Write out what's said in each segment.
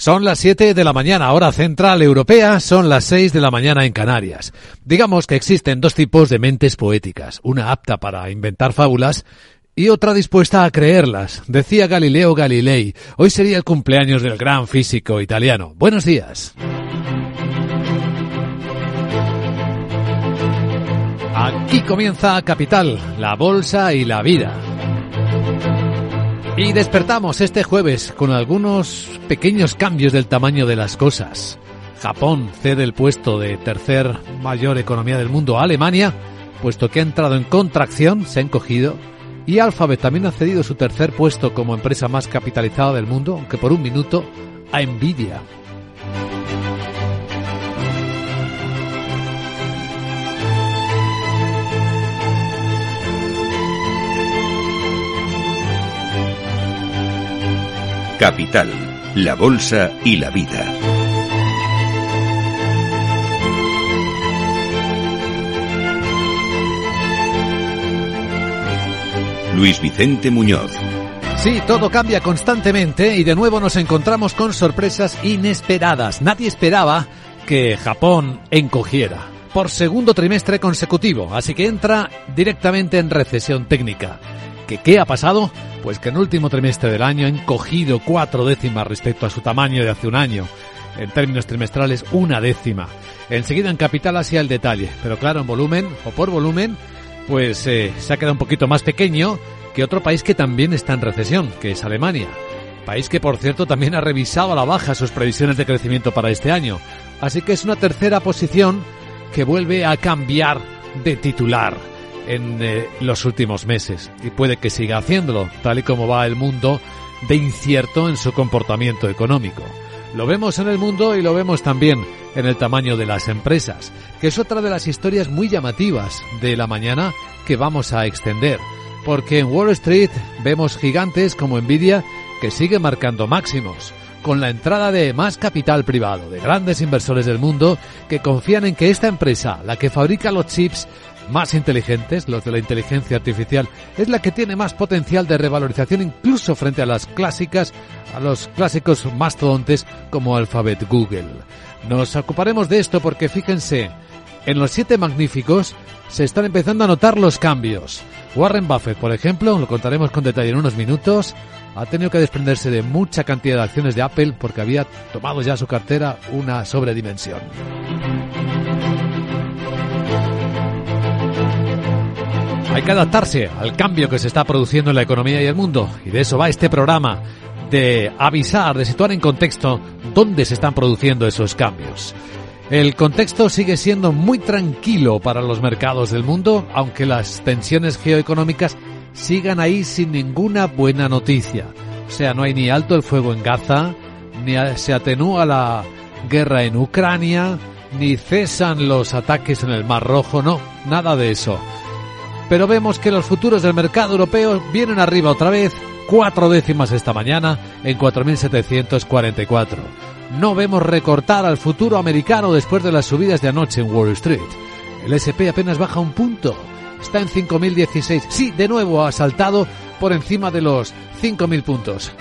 Son las 7 de la mañana, hora central europea, son las 6 de la mañana en Canarias. Digamos que existen dos tipos de mentes poéticas, una apta para inventar fábulas y otra dispuesta a creerlas. Decía Galileo Galilei, hoy sería el cumpleaños del gran físico italiano. Buenos días. Aquí comienza Capital, la bolsa y la vida. Y despertamos este jueves con algunos pequeños cambios del tamaño de las cosas. Japón cede el puesto de tercer mayor economía del mundo a Alemania, puesto que ha entrado en contracción, se ha encogido, y Alphabet también ha cedido su tercer puesto como empresa más capitalizada del mundo, aunque por un minuto, a Nvidia. Capital, la Bolsa y la Vida. Luis Vicente Muñoz. Sí, todo cambia constantemente y de nuevo nos encontramos con sorpresas inesperadas. Nadie esperaba que Japón encogiera por segundo trimestre consecutivo, así que entra directamente en recesión técnica. ¿Que qué ha pasado? Pues que en el último trimestre del año ha encogido cuatro décimas respecto a su tamaño de hace un año. En términos trimestrales, una décima. Enseguida en capital hacia el detalle, pero claro, en volumen o por volumen, pues eh, se ha quedado un poquito más pequeño que otro país que también está en recesión, que es Alemania. País que, por cierto, también ha revisado a la baja sus previsiones de crecimiento para este año. Así que es una tercera posición que vuelve a cambiar de titular en eh, los últimos meses y puede que siga haciéndolo, tal y como va el mundo de incierto en su comportamiento económico. Lo vemos en el mundo y lo vemos también en el tamaño de las empresas, que es otra de las historias muy llamativas de la mañana que vamos a extender, porque en Wall Street vemos gigantes como Nvidia que sigue marcando máximos, con la entrada de más capital privado, de grandes inversores del mundo que confían en que esta empresa, la que fabrica los chips, más inteligentes, los de la inteligencia artificial, es la que tiene más potencial de revalorización incluso frente a las clásicas, a los clásicos mastodontes como Alphabet Google. Nos ocuparemos de esto porque fíjense, en los siete magníficos se están empezando a notar los cambios. Warren Buffett, por ejemplo, lo contaremos con detalle en unos minutos, ha tenido que desprenderse de mucha cantidad de acciones de Apple porque había tomado ya su cartera una sobredimensión. Hay que adaptarse al cambio que se está produciendo en la economía y el mundo. Y de eso va este programa, de avisar, de situar en contexto dónde se están produciendo esos cambios. El contexto sigue siendo muy tranquilo para los mercados del mundo, aunque las tensiones geoeconómicas sigan ahí sin ninguna buena noticia. O sea, no hay ni alto el fuego en Gaza, ni se atenúa la guerra en Ucrania, ni cesan los ataques en el Mar Rojo, no, nada de eso pero vemos que los futuros del mercado europeo vienen arriba otra vez, cuatro décimas esta mañana en 4.744. No vemos recortar al futuro americano después de las subidas de anoche en Wall Street. El SP apenas baja un punto, está en 5.016. Sí, de nuevo ha saltado por encima de los 5.000 puntos.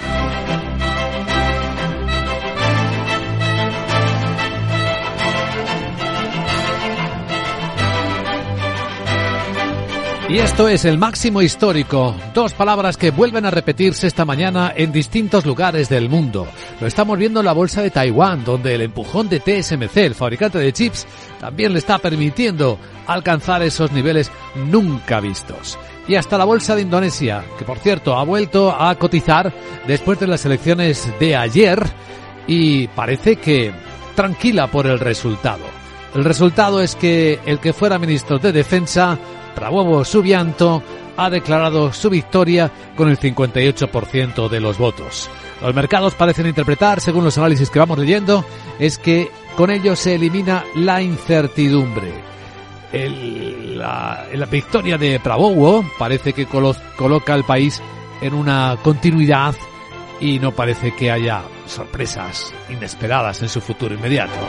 Y esto es el máximo histórico, dos palabras que vuelven a repetirse esta mañana en distintos lugares del mundo. Lo estamos viendo en la bolsa de Taiwán, donde el empujón de TSMC, el fabricante de chips, también le está permitiendo alcanzar esos niveles nunca vistos. Y hasta la bolsa de Indonesia, que por cierto ha vuelto a cotizar después de las elecciones de ayer y parece que tranquila por el resultado. El resultado es que el que fuera ministro de Defensa Prabowo Subianto ha declarado su victoria con el 58% de los votos. Los mercados parecen interpretar, según los análisis que vamos leyendo, es que con ello se elimina la incertidumbre. la, victoria de Prabowo parece que coloca al país en una continuidad y no parece que haya sorpresas inesperadas en su futuro inmediato.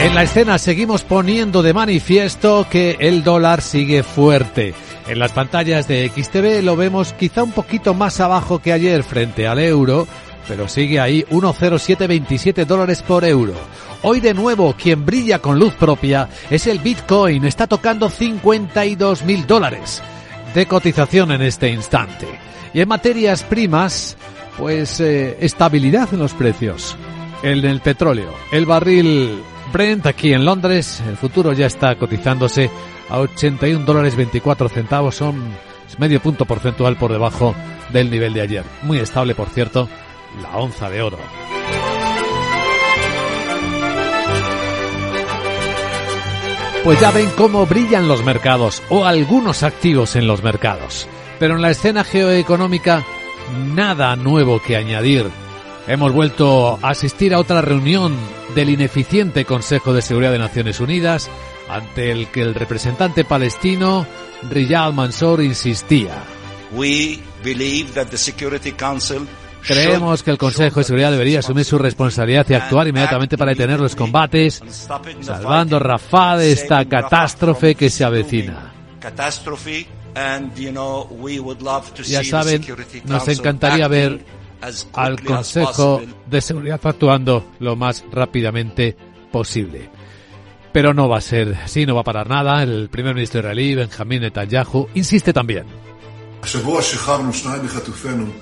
En la escena seguimos poniendo de manifiesto que el dólar sigue fuerte. En las pantallas de XTV lo vemos quizá un poquito más abajo que ayer frente al euro, pero sigue ahí 1,0727 dólares por euro. Hoy de nuevo quien brilla con luz propia es el Bitcoin, está tocando 52 mil dólares de cotización en este instante. Y en materias primas, pues eh, estabilidad en los precios. En el petróleo, el barril Brent aquí en Londres, el futuro ya está cotizándose a 81 dólares 24 centavos, son medio punto porcentual por debajo del nivel de ayer. Muy estable, por cierto, la onza de oro. Pues ya ven cómo brillan los mercados o algunos activos en los mercados. Pero en la escena geoeconómica nada nuevo que añadir. Hemos vuelto a asistir a otra reunión del ineficiente Consejo de Seguridad de Naciones Unidas ante el que el representante palestino Riyad Mansour insistía. Creemos que el Consejo de Seguridad debería asumir su responsabilidad y actuar inmediatamente para detener los combates, salvando Rafah de esta catástrofe que se avecina. Ya saben, nos encantaría ver al Consejo de Seguridad actuando lo más rápidamente posible. Pero no va a ser así, no va a parar nada. El primer ministro israelí, Benjamín Netanyahu, insiste también.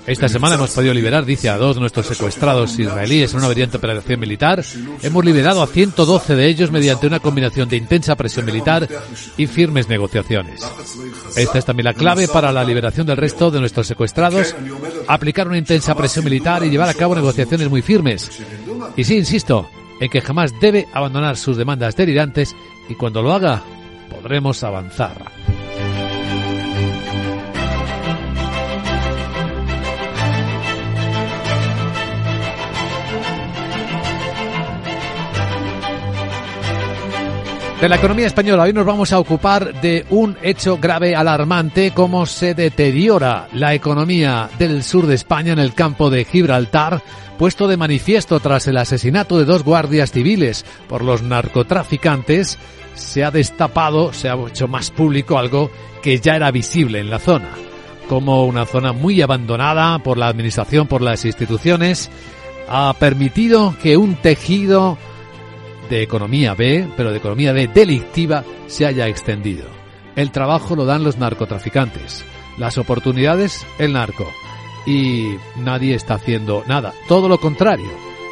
Esta semana hemos podido liberar, dice, a dos de nuestros secuestrados israelíes en una brillante operación militar. Hemos liberado a 112 de ellos mediante una combinación de intensa presión militar y firmes negociaciones. Esta es también la clave para la liberación del resto de nuestros secuestrados, aplicar una intensa presión militar y llevar a cabo negociaciones muy firmes. Y sí, insisto, en que jamás debe abandonar sus demandas delirantes y cuando lo haga podremos avanzar. De la economía española, hoy nos vamos a ocupar de un hecho grave, alarmante, cómo se deteriora la economía del sur de España en el campo de Gibraltar, puesto de manifiesto tras el asesinato de dos guardias civiles por los narcotraficantes, se ha destapado, se ha hecho más público algo que ya era visible en la zona, como una zona muy abandonada por la administración, por las instituciones, ha permitido que un tejido de economía B, pero de economía B delictiva, se haya extendido. El trabajo lo dan los narcotraficantes, las oportunidades el narco. Y nadie está haciendo nada, todo lo contrario.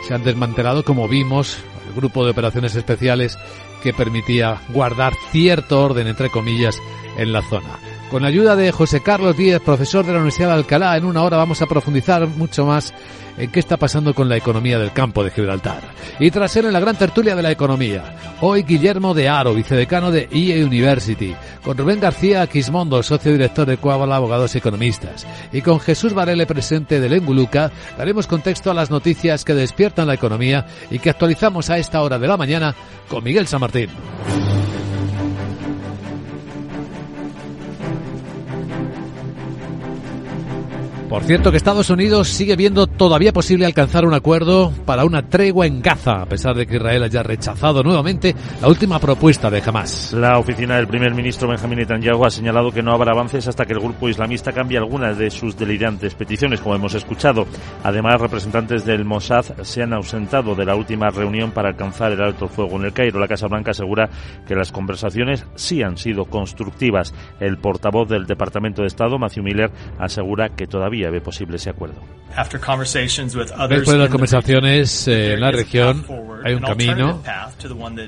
Se han desmantelado, como vimos, el grupo de operaciones especiales que permitía guardar cierto orden, entre comillas, en la zona. Con la ayuda de José Carlos Díez, profesor de la Universidad de Alcalá, en una hora vamos a profundizar mucho más en qué está pasando con la economía del campo de Gibraltar. Y tras ser en la gran tertulia de la economía, hoy Guillermo de Aro, vicedecano de EA University, con Rubén García Quismondo, socio director de Coabala Abogados y Economistas, y con Jesús Varele, presente del Enguluca, daremos contexto a las noticias que despiertan la economía y que actualizamos a esta hora de la mañana con Miguel San Martín. Por cierto que Estados Unidos sigue viendo todavía posible alcanzar un acuerdo para una tregua en Gaza, a pesar de que Israel haya rechazado nuevamente la última propuesta de Hamas. La oficina del primer ministro Benjamin Netanyahu ha señalado que no habrá avances hasta que el grupo islamista cambie algunas de sus delirantes peticiones, como hemos escuchado. Además, representantes del Mossad se han ausentado de la última reunión para alcanzar el alto fuego en el Cairo. La Casa Blanca asegura que las conversaciones sí han sido constructivas. El portavoz del Departamento de Estado, Matthew Miller, asegura que todavía ve posible ese acuerdo. Después de las conversaciones eh, en la región, hay un camino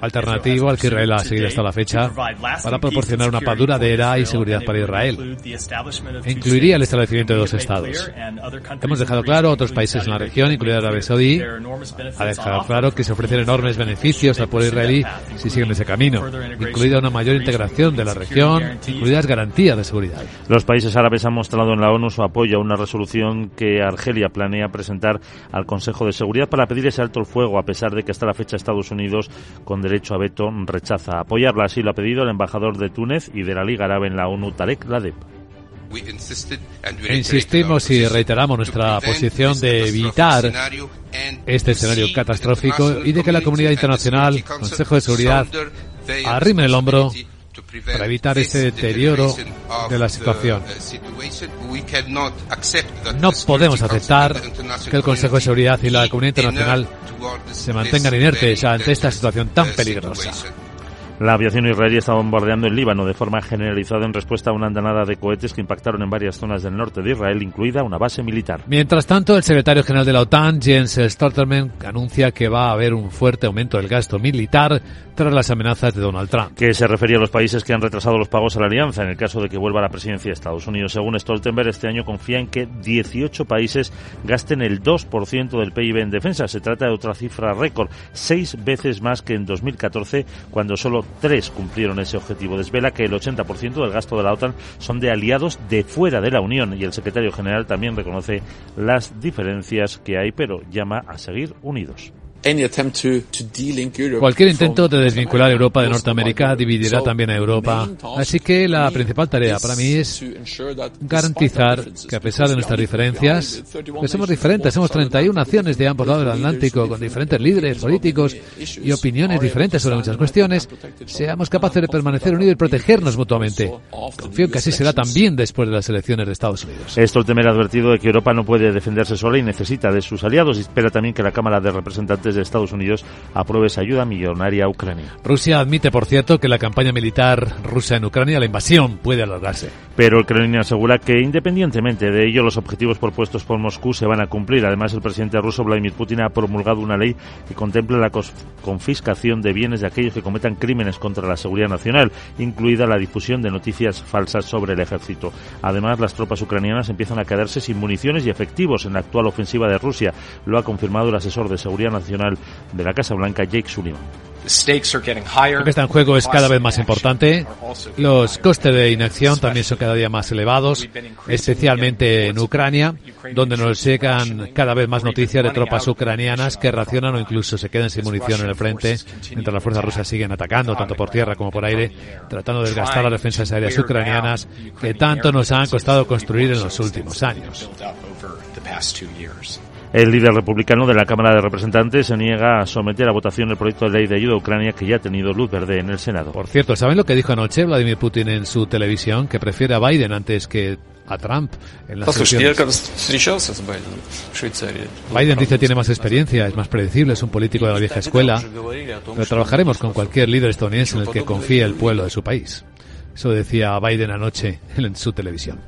alternativo al que Israel ha seguido hasta la fecha para proporcionar una paz duradera y seguridad para Israel. incluiría el establecimiento de dos estados. Hemos dejado claro a otros países en la región, incluida Arabia Saudí, ha dejado claro que se ofrecen enormes beneficios al pueblo israelí si siguen ese camino, incluida una mayor integración de la región, incluidas garantías de seguridad. Los países árabes han mostrado en la ONU su apoyo a una resolución que Argelia planea presentar al Consejo de Seguridad para pedir ese alto el fuego, a pesar de que hasta la fecha Estados Unidos, con derecho a veto, rechaza apoyarla. Así lo ha pedido el embajador de Túnez y de la Liga Árabe en la ONU, Tarek Ladeb. Insistimos y reiteramos nuestra posición de evitar este escenario catastrófico y de que la comunidad internacional, Consejo de Seguridad, arrime el hombro para evitar ese deterioro de la situación. No podemos aceptar que el Consejo de Seguridad y la comunidad internacional se mantengan inertes ante esta situación tan peligrosa. La aviación israelí está bombardeando el Líbano de forma generalizada en respuesta a una andanada de cohetes que impactaron en varias zonas del norte de Israel, incluida una base militar. Mientras tanto, el secretario general de la OTAN, Jens Stoltenberg, anuncia que va a haber un fuerte aumento del gasto militar tras las amenazas de Donald Trump. Que se refería a los países que han retrasado los pagos a la alianza en el caso de que vuelva a la presidencia de Estados Unidos. Según Stoltenberg, este año confía en que 18 países gasten el 2% del PIB en defensa. Se trata de otra cifra récord, seis veces más que en 2014, cuando solo tres cumplieron ese objetivo. Desvela que el 80% del gasto de la OTAN son de aliados de fuera de la Unión y el secretario general también reconoce las diferencias que hay, pero llama a seguir unidos. Cualquier intento de desvincular Europa de Norteamérica dividirá también a Europa. Así que la principal tarea para mí es garantizar que a pesar de nuestras diferencias, que somos diferentes, somos 31 naciones de ambos lados del Atlántico, con diferentes líderes políticos y opiniones diferentes sobre muchas cuestiones, seamos capaces de permanecer unidos y protegernos mutuamente. Confío en que así será también después de las elecciones de Estados Unidos. Esto el temer advertido de que Europa no puede defenderse sola y necesita de sus aliados y espera también que la Cámara de Representantes de Estados Unidos apruebe esa ayuda millonaria a Ucrania. Rusia admite, por cierto, que la campaña militar rusa en Ucrania, la invasión, puede alargarse. Pero el Kremlin asegura que, independientemente de ello, los objetivos propuestos por Moscú se van a cumplir. Además, el presidente ruso Vladimir Putin ha promulgado una ley que contempla la confiscación de bienes de aquellos que cometan crímenes contra la seguridad nacional, incluida la difusión de noticias falsas sobre el ejército. Además, las tropas ucranianas empiezan a quedarse sin municiones y efectivos en la actual ofensiva de Rusia. Lo ha confirmado el asesor de seguridad nacional de la Casa Blanca, Jake Sullivan. Lo que está en juego es cada vez más importante. Los costes de inacción también son cada día más elevados, especialmente en Ucrania, donde nos llegan cada vez más noticias de tropas ucranianas que racionan o incluso se quedan sin munición en el frente, mientras las fuerzas rusas siguen atacando, tanto por tierra como por aire, tratando de desgastar las defensas aéreas ucranianas que tanto nos han costado construir en los últimos años. El líder republicano de la Cámara de Representantes se niega a someter a votación el proyecto de ley de ayuda a Ucrania que ya ha tenido luz verde en el Senado. Por cierto, ¿saben lo que dijo anoche Vladimir Putin en su televisión? Que prefiere a Biden antes que a Trump en las Biden dice tiene más experiencia, es más predecible, es un político de la vieja escuela, pero trabajaremos con cualquier líder estadounidense en el que confíe el pueblo de su país. Eso decía Biden anoche en su televisión.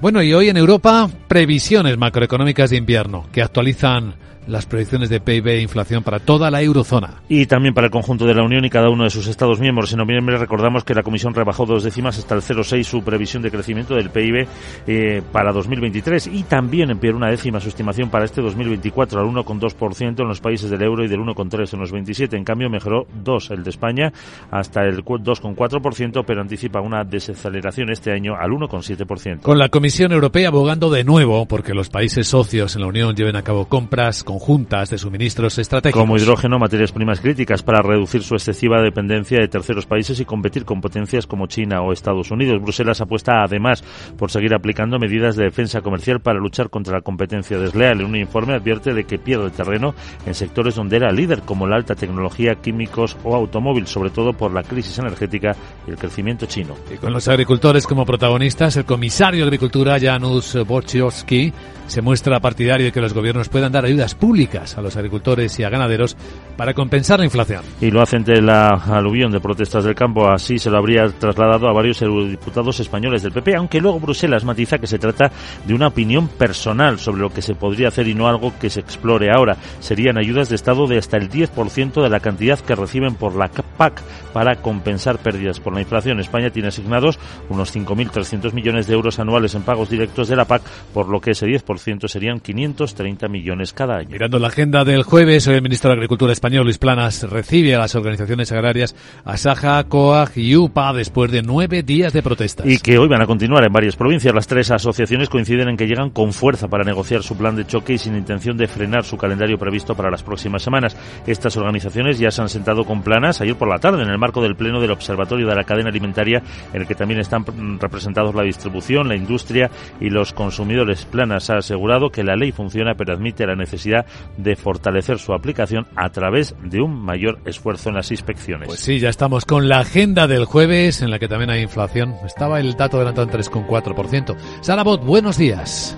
Bueno, y hoy en Europa, previsiones macroeconómicas de invierno que actualizan las predicciones de PIB e inflación para toda la eurozona. Y también para el conjunto de la Unión y cada uno de sus Estados miembros. En noviembre recordamos que la Comisión rebajó dos décimas hasta el 0,6 su previsión de crecimiento del PIB eh, para 2023 y también empeoró una décima su estimación para este 2024 al 1,2% en los países del euro y del 1,3 en los 27. En cambio mejoró 2 el de España hasta el 2,4%, pero anticipa una desaceleración este año al 1,7%. Con la Comisión Europea abogando de nuevo porque los países socios en la Unión lleven a cabo compras con juntas de suministros estratégicos. Como hidrógeno, materias primas críticas para reducir su excesiva dependencia de terceros países y competir con potencias como China o Estados Unidos. Bruselas apuesta además por seguir aplicando medidas de defensa comercial para luchar contra la competencia desleal. En un informe advierte de que pierde terreno en sectores donde era líder, como la alta tecnología, químicos o automóvil, sobre todo por la crisis energética y el crecimiento chino. Y con los agricultores como protagonistas, el comisario de Agricultura, Janusz Wojciechowski, se muestra partidario de que los gobiernos puedan dar ayudas públicas a los agricultores y a ganaderos para compensar la inflación. Y lo hace ante la aluvión de protestas del campo. Así se lo habría trasladado a varios eurodiputados españoles del PP, aunque luego Bruselas matiza que se trata de una opinión personal sobre lo que se podría hacer y no algo que se explore ahora. Serían ayudas de Estado de hasta el 10% de la cantidad que reciben por la PAC para compensar pérdidas por la inflación. España tiene asignados unos 5.300 millones de euros anuales en pagos directos de la PAC, por lo que ese 10% serían 530 millones cada año. Mirando la agenda del jueves, hoy el ministro de Agricultura español, Luis Planas, recibe a las organizaciones agrarias Asaja, COAG y UPA después de nueve días de protestas. Y que hoy van a continuar en varias provincias. Las tres asociaciones coinciden en que llegan con fuerza para negociar su plan de choque y sin intención de frenar su calendario previsto para las próximas semanas. Estas organizaciones ya se han sentado con Planas ayer por la tarde en el marco del Pleno del Observatorio de la Cadena Alimentaria, en el que también están representados la distribución, la industria y los consumidores. Planas asegurado que la ley funciona, pero admite la necesidad de fortalecer su aplicación a través de un mayor esfuerzo en las inspecciones. Pues sí, ya estamos con la agenda del jueves, en la que también hay inflación. Estaba el dato adelantado en 3,4%. Sara Bot, buenos días.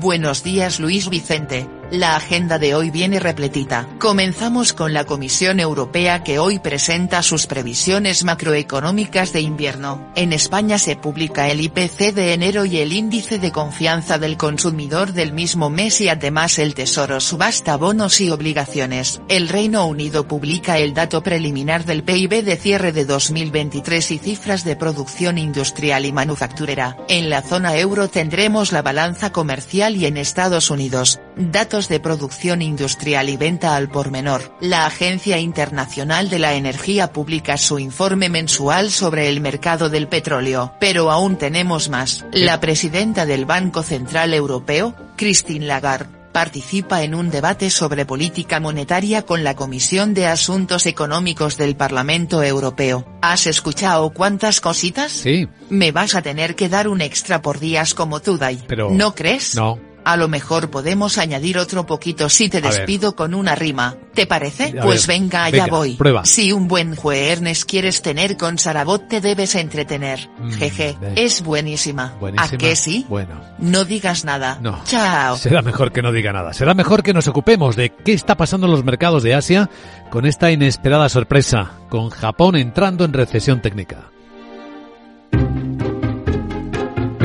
Buenos días Luis Vicente. La agenda de hoy viene repletita. Comenzamos con la Comisión Europea que hoy presenta sus previsiones macroeconómicas de invierno. En España se publica el IPC de enero y el índice de confianza del consumidor del mismo mes y además el Tesoro subasta bonos y obligaciones. El Reino Unido publica el dato preliminar del PIB de cierre de 2023 y cifras de producción industrial y manufacturera. En la zona euro tendremos la balanza comercial y en Estados Unidos, datos de producción industrial y venta al por menor. La Agencia Internacional de la Energía publica su informe mensual sobre el mercado del petróleo. Pero aún tenemos más. La presidenta del Banco Central Europeo, Christine Lagarde, participa en un debate sobre política monetaria con la Comisión de Asuntos Económicos del Parlamento Europeo. ¿Has escuchado cuántas cositas? Sí. Me vas a tener que dar un extra por días como tú, Dai. Pero... ¿No crees? No. A lo mejor podemos añadir otro poquito si te despido con una rima. ¿Te parece? A pues ver, venga, allá venga, voy. prueba. Si un buen jueves quieres tener con Sarabot te debes entretener. Mm, Jeje, es buenísima. Buenísima. ¿A qué sí? Bueno. No digas nada. No. Chao. Será mejor que no diga nada. Será mejor que nos ocupemos de qué está pasando en los mercados de Asia con esta inesperada sorpresa, con Japón entrando en recesión técnica.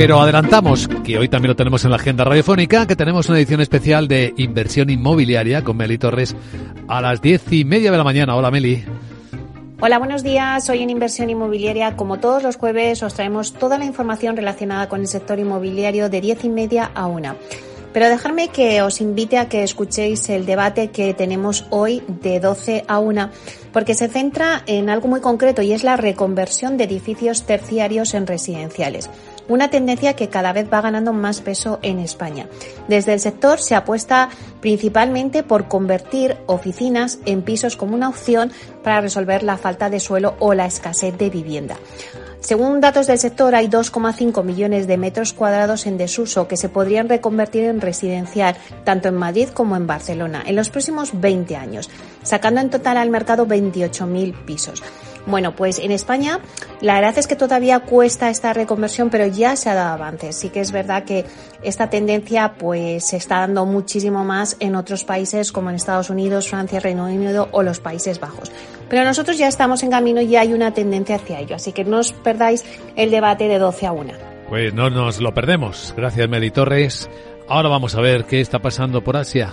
Pero adelantamos, que hoy también lo tenemos en la agenda radiofónica, que tenemos una edición especial de inversión inmobiliaria con Meli Torres a las diez y media de la mañana. Hola Meli. Hola, buenos días. Hoy en Inversión Inmobiliaria, como todos los jueves, os traemos toda la información relacionada con el sector inmobiliario de diez y media a una. Pero dejarme que os invite a que escuchéis el debate que tenemos hoy de 12 a 1, porque se centra en algo muy concreto y es la reconversión de edificios terciarios en residenciales. Una tendencia que cada vez va ganando más peso en España. Desde el sector se apuesta principalmente por convertir oficinas en pisos como una opción para resolver la falta de suelo o la escasez de vivienda. Según datos del sector, hay 2,5 millones de metros cuadrados en desuso que se podrían reconvertir en residencial, tanto en Madrid como en Barcelona, en los próximos 20 años, sacando en total al mercado 28.000 pisos. Bueno, pues en España la verdad es que todavía cuesta esta reconversión, pero ya se ha dado avances. Sí que es verdad que esta tendencia pues se está dando muchísimo más en otros países como en Estados Unidos, Francia, Reino Unido o los Países Bajos. Pero nosotros ya estamos en camino y hay una tendencia hacia ello, así que no os perdáis el debate de 12 a 1. Pues no nos lo perdemos. Gracias Meli Torres. Ahora vamos a ver qué está pasando por Asia.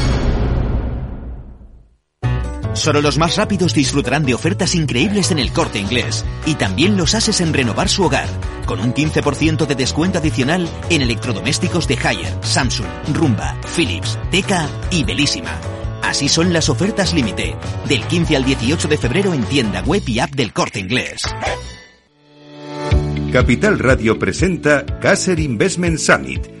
Solo los más rápidos disfrutarán de ofertas increíbles en el corte inglés y también los ases en renovar su hogar, con un 15% de descuento adicional en electrodomésticos de Haier, Samsung, Rumba, Philips, Teca y Belísima. Así son las ofertas límite, del 15 al 18 de febrero en tienda web y app del corte inglés. Capital Radio presenta Caser Investment Summit,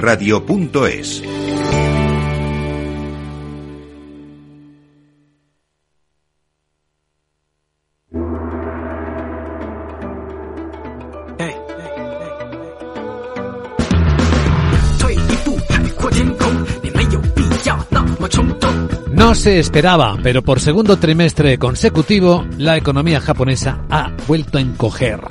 capitalradio.es. No se esperaba, pero por segundo trimestre consecutivo la economía japonesa ha vuelto a encoger.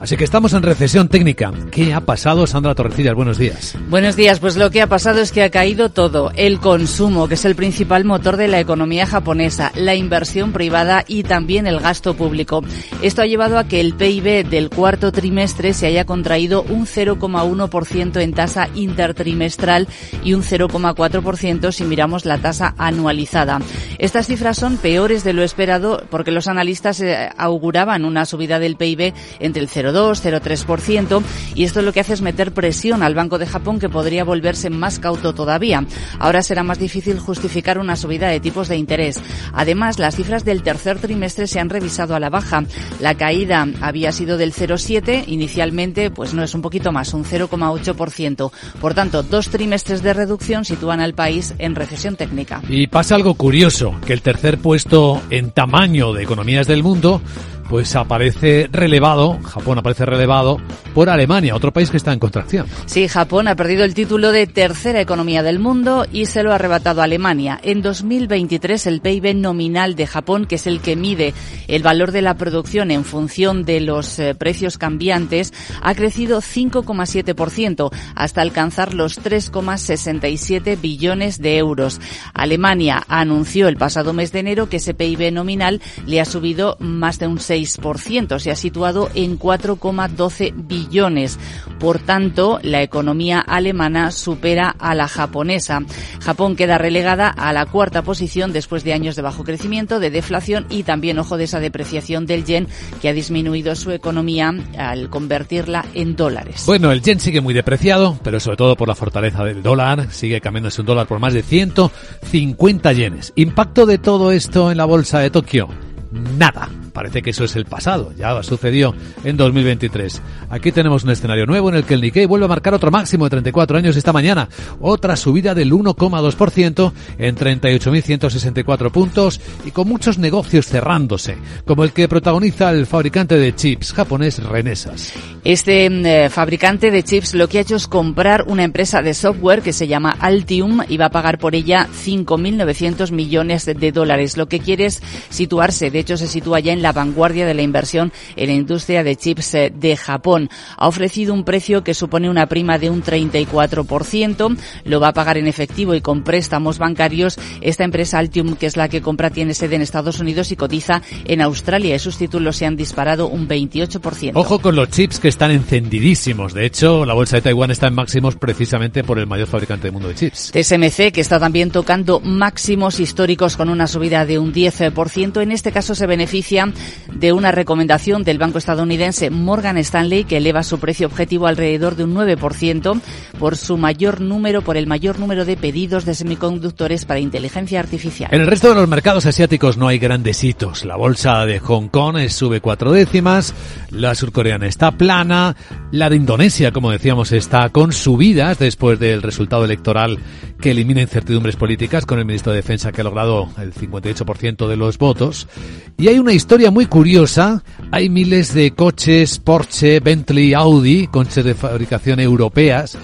Así que estamos en recesión técnica. ¿Qué ha pasado, Sandra Torrecillas? Buenos días. Buenos días. Pues lo que ha pasado es que ha caído todo. El consumo, que es el principal motor de la economía japonesa, la inversión privada y también el gasto público. Esto ha llevado a que el PIB del cuarto trimestre se haya contraído un 0,1% en tasa intertrimestral y un 0,4% si miramos la tasa anualizada. Estas cifras son peores de lo esperado porque los analistas eh, auguraban una subida del PIB entre el 0,2 0,3% y esto lo que hace es meter presión al Banco de Japón que podría volverse más cauto todavía. Ahora será más difícil justificar una subida de tipos de interés. Además, las cifras del tercer trimestre se han revisado a la baja. La caída había sido del 0,7 inicialmente, pues no es un poquito más, un 0,8%. Por tanto, dos trimestres de reducción sitúan al país en recesión técnica. Y pasa algo curioso, que el tercer puesto en tamaño de economías del mundo pues aparece relevado, Japón aparece relevado por Alemania, otro país que está en contracción. Sí, Japón ha perdido el título de tercera economía del mundo y se lo ha arrebatado a Alemania. En 2023 el PIB nominal de Japón, que es el que mide el valor de la producción en función de los eh, precios cambiantes, ha crecido 5,7% hasta alcanzar los 3,67 billones de euros. Alemania anunció el pasado mes de enero que ese PIB nominal le ha subido más de un 6 se ha situado en 4,12 billones. Por tanto, la economía alemana supera a la japonesa. Japón queda relegada a la cuarta posición después de años de bajo crecimiento, de deflación y también, ojo, de esa depreciación del yen que ha disminuido su economía al convertirla en dólares. Bueno, el yen sigue muy depreciado, pero sobre todo por la fortaleza del dólar. Sigue cambiándose un dólar por más de 150 yenes. Impacto de todo esto en la bolsa de Tokio nada. Parece que eso es el pasado, ya sucedió en 2023. Aquí tenemos un escenario nuevo en el que el Nikkei vuelve a marcar otro máximo de 34 años esta mañana, otra subida del 1,2% en 38.164 puntos y con muchos negocios cerrándose, como el que protagoniza el fabricante de chips japonés Renesas. Este eh, fabricante de chips lo que ha hecho es comprar una empresa de software que se llama Altium y va a pagar por ella 5.900 millones de dólares. Lo que quiere es situarse de hecho se sitúa ya en la vanguardia de la inversión en la industria de chips eh, de Japón. Ha ofrecido un precio que supone una prima de un 34%, lo va a pagar en efectivo y con préstamos bancarios. Esta empresa Altium, que es la que compra, tiene sede en Estados Unidos y cotiza en Australia y sus títulos se han disparado un 28%. Ojo con los chips que están encendidísimos. De hecho, la bolsa de Taiwán está en máximos precisamente por el mayor fabricante del mundo de chips. TSMC, que está también tocando máximos históricos con una subida de un 10%. En este caso, se beneficia de una recomendación del banco estadounidense Morgan Stanley que eleva su precio objetivo alrededor de un 9% por su mayor número, por el mayor número de pedidos de semiconductores para inteligencia artificial. En el resto de los mercados asiáticos no hay grandes hitos. La bolsa de Hong Kong sube cuatro décimas, la surcoreana está plana, la de Indonesia, como decíamos, está con subidas después del resultado electoral que elimina incertidumbres políticas con el ministro de Defensa que ha logrado el 58% de los votos. Y hay una historia muy curiosa. Hay miles de coches Porsche, Bentley, Audi, coches de fabricación europeas,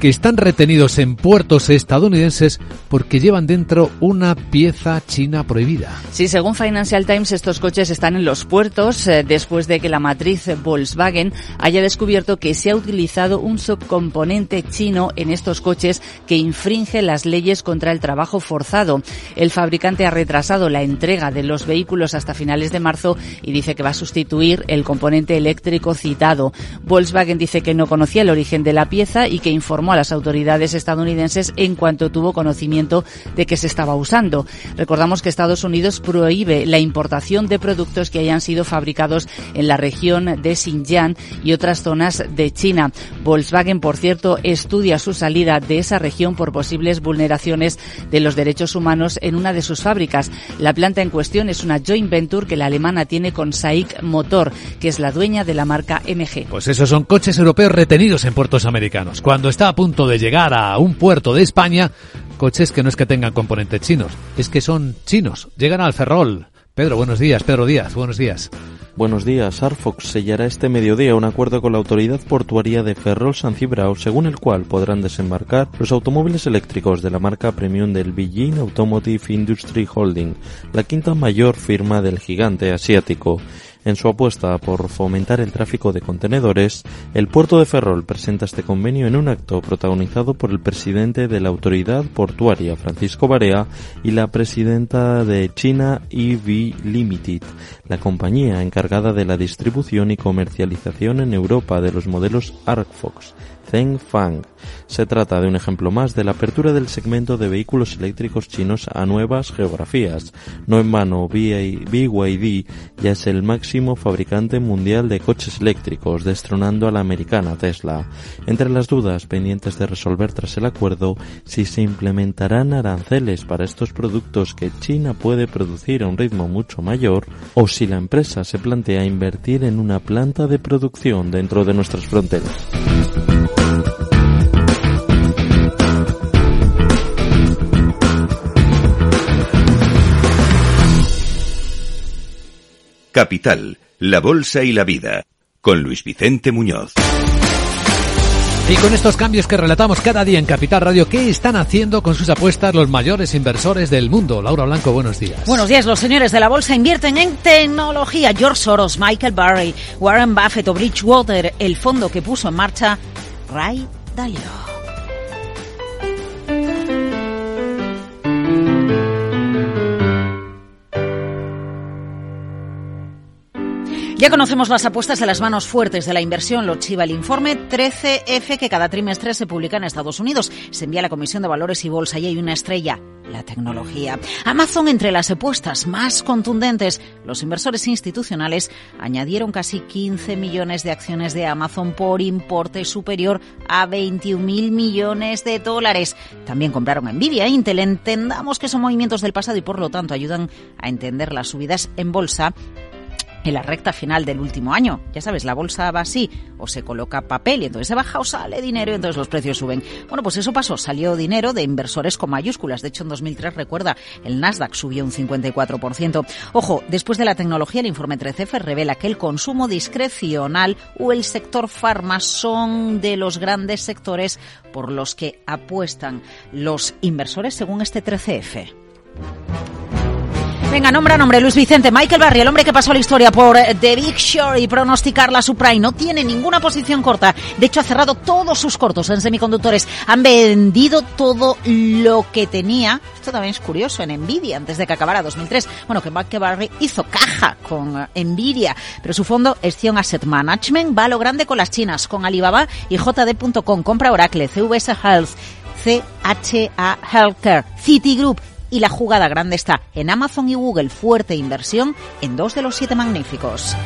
que están retenidos en puertos estadounidenses porque llevan dentro una pieza china prohibida. Sí, según Financial Times, estos coches están en los puertos eh, después de que la matriz Volkswagen haya descubierto que se ha utilizado un subcomponente chino en estos coches que infringe las leyes contra el trabajo forzado. El fabricante ha retrasado la entrega de los vehículos hasta finales de marzo y dice que va a sustituir el componente eléctrico citado. Volkswagen dice que no conocía el origen de la pieza y que informó a las autoridades estadounidenses en cuanto tuvo conocimiento de que se estaba usando. Recordamos que Estados Unidos prohíbe la importación de productos que hayan sido fabricados en la región de Xinjiang y otras zonas de China. Volkswagen, por cierto, estudia su salida de esa región por posibles vulneraciones de los derechos humanos en una de sus fábricas. La planta en cuestión es una joint venture que la alemana tiene con SAIC Motor, que es la dueña de la marca MG. Pues esos son coches europeos retenidos en puertos americanos. Cuando está a punto de llegar a un puerto de España, coches que no es que tengan componentes chinos, es que son chinos. Llegan al Ferrol. Pedro, buenos días. Pedro Díaz, buenos días. Buenos días. Arfox sellará este mediodía un acuerdo con la autoridad portuaria de Ferrol San Cibrao, según el cual podrán desembarcar los automóviles eléctricos de la marca premium del Beijing Automotive Industry Holding, la quinta mayor firma del gigante asiático. En su apuesta por fomentar el tráfico de contenedores, el puerto de Ferrol presenta este convenio en un acto protagonizado por el presidente de la autoridad portuaria, Francisco Barea, y la presidenta de China EV Limited, la compañía encargada de la distribución y comercialización en Europa de los modelos ARCFOX Se trata de un ejemplo más de la apertura del segmento de vehículos eléctricos chinos a nuevas geografías. No en vano, BYD ya es el máximo fabricante mundial de coches eléctricos, destronando a la americana Tesla. Entre las dudas pendientes de resolver tras el acuerdo, si se implementarán aranceles para estos productos que China puede producir a un ritmo mucho mayor, o si la empresa se plantea invertir en una planta de producción dentro de nuestras fronteras. Capital, la Bolsa y la Vida, con Luis Vicente Muñoz. Y con estos cambios que relatamos cada día en Capital Radio, ¿qué están haciendo con sus apuestas los mayores inversores del mundo? Laura Blanco, buenos días. Buenos días. Los señores de la bolsa invierten en tecnología. George Soros, Michael Burry, Warren Buffett o Bridgewater, el fondo que puso en marcha Ray Dalio. Ya conocemos las apuestas de las manos fuertes de la inversión. Lo chiva el informe 13F que cada trimestre se publica en Estados Unidos. Se envía a la Comisión de Valores y Bolsa y hay una estrella, la tecnología. Amazon entre las apuestas más contundentes. Los inversores institucionales añadieron casi 15 millones de acciones de Amazon por importe superior a 21 mil millones de dólares. También compraron Nvidia e Intel. Entendamos que son movimientos del pasado y por lo tanto ayudan a entender las subidas en bolsa en la recta final del último año. Ya sabes, la bolsa va así, o se coloca papel y entonces se baja o sale dinero y entonces los precios suben. Bueno, pues eso pasó, salió dinero de inversores con mayúsculas. De hecho, en 2003, recuerda, el Nasdaq subió un 54%. Ojo, después de la tecnología, el informe 13F revela que el consumo discrecional o el sector farma son de los grandes sectores por los que apuestan los inversores según este 13F. Venga, nombra nombre, Luis Vicente. Michael Barry, el hombre que pasó la historia por eh, The Big Short y pronosticar la Supreme. No tiene ninguna posición corta. De hecho, ha cerrado todos sus cortos en semiconductores. Han vendido todo lo que tenía. Esto también es curioso, en Nvidia, antes de que acabara 2003. Bueno, que Michael Barry hizo caja con eh, Nvidia. Pero su fondo es Asset Management. Va a lo grande con las chinas, con Alibaba y JD.com. Compra Oracle, CVS Health. CHA Healthcare, Citigroup y la jugada grande está en Amazon y Google, fuerte inversión en dos de los siete magníficos.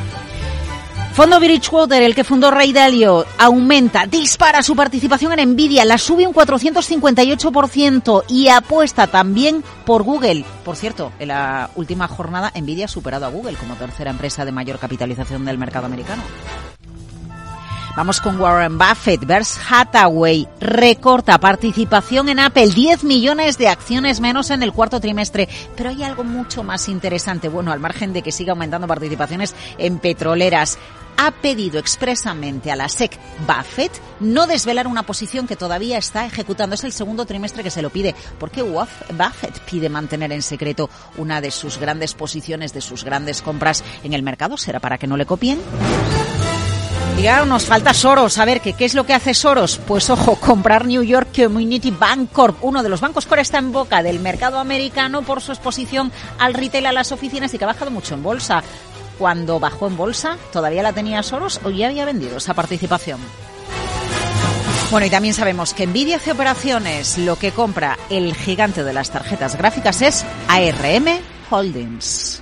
Fondo Bridgewater, el que fundó Ray Dalio, aumenta, dispara su participación en Nvidia, la sube un 458% y apuesta también por Google. Por cierto, en la última jornada Nvidia ha superado a Google como tercera empresa de mayor capitalización del mercado americano. Vamos con Warren Buffett. Berkshire Hathaway recorta participación en Apple, 10 millones de acciones menos en el cuarto trimestre. Pero hay algo mucho más interesante. Bueno, al margen de que siga aumentando participaciones en petroleras ha pedido expresamente a la SEC Buffett no desvelar una posición que todavía está ejecutando. Es el segundo trimestre que se lo pide. ¿Por qué Buffett pide mantener en secreto una de sus grandes posiciones, de sus grandes compras en el mercado? ¿Será para que no le copien? Ahora nos falta Soros. A ver, ¿qué, ¿qué es lo que hace Soros? Pues ojo, comprar New York Community Bank Corp. Uno de los bancos que ahora está en boca del mercado americano por su exposición al retail, a las oficinas y que ha bajado mucho en bolsa. Cuando bajó en bolsa, ¿todavía la tenía Soros o ya había vendido esa participación? Bueno, y también sabemos que Nvidia hace operaciones. Lo que compra el gigante de las tarjetas gráficas es ARM Holdings.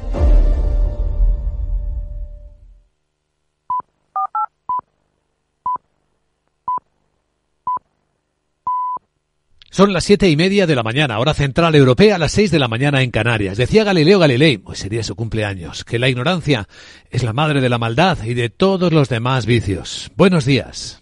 Son las siete y media de la mañana, hora central europea, a las seis de la mañana en Canarias. Decía Galileo Galilei, pues sería su cumpleaños, que la ignorancia es la madre de la maldad y de todos los demás vicios. Buenos días.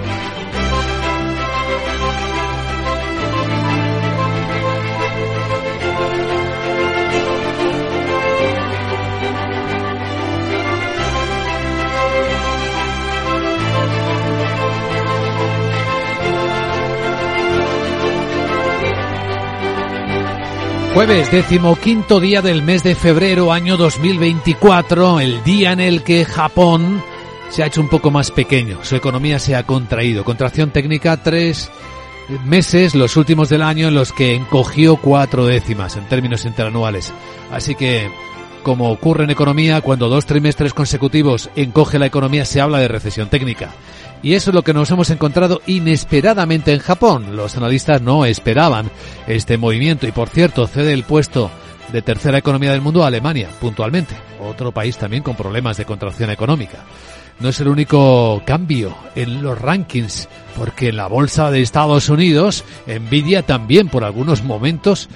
Jueves, decimoquinto día del mes de febrero, año 2024, el día en el que Japón se ha hecho un poco más pequeño, su economía se ha contraído. Contracción técnica, tres meses, los últimos del año, en los que encogió cuatro décimas en términos interanuales. Así que, como ocurre en economía, cuando dos trimestres consecutivos encoge la economía, se habla de recesión técnica. Y eso es lo que nos hemos encontrado inesperadamente en Japón. Los analistas no esperaban este movimiento y por cierto cede el puesto de tercera economía del mundo a Alemania, puntualmente, otro país también con problemas de contracción económica. No es el único cambio en los rankings, porque en la bolsa de Estados Unidos, Nvidia también por algunos momentos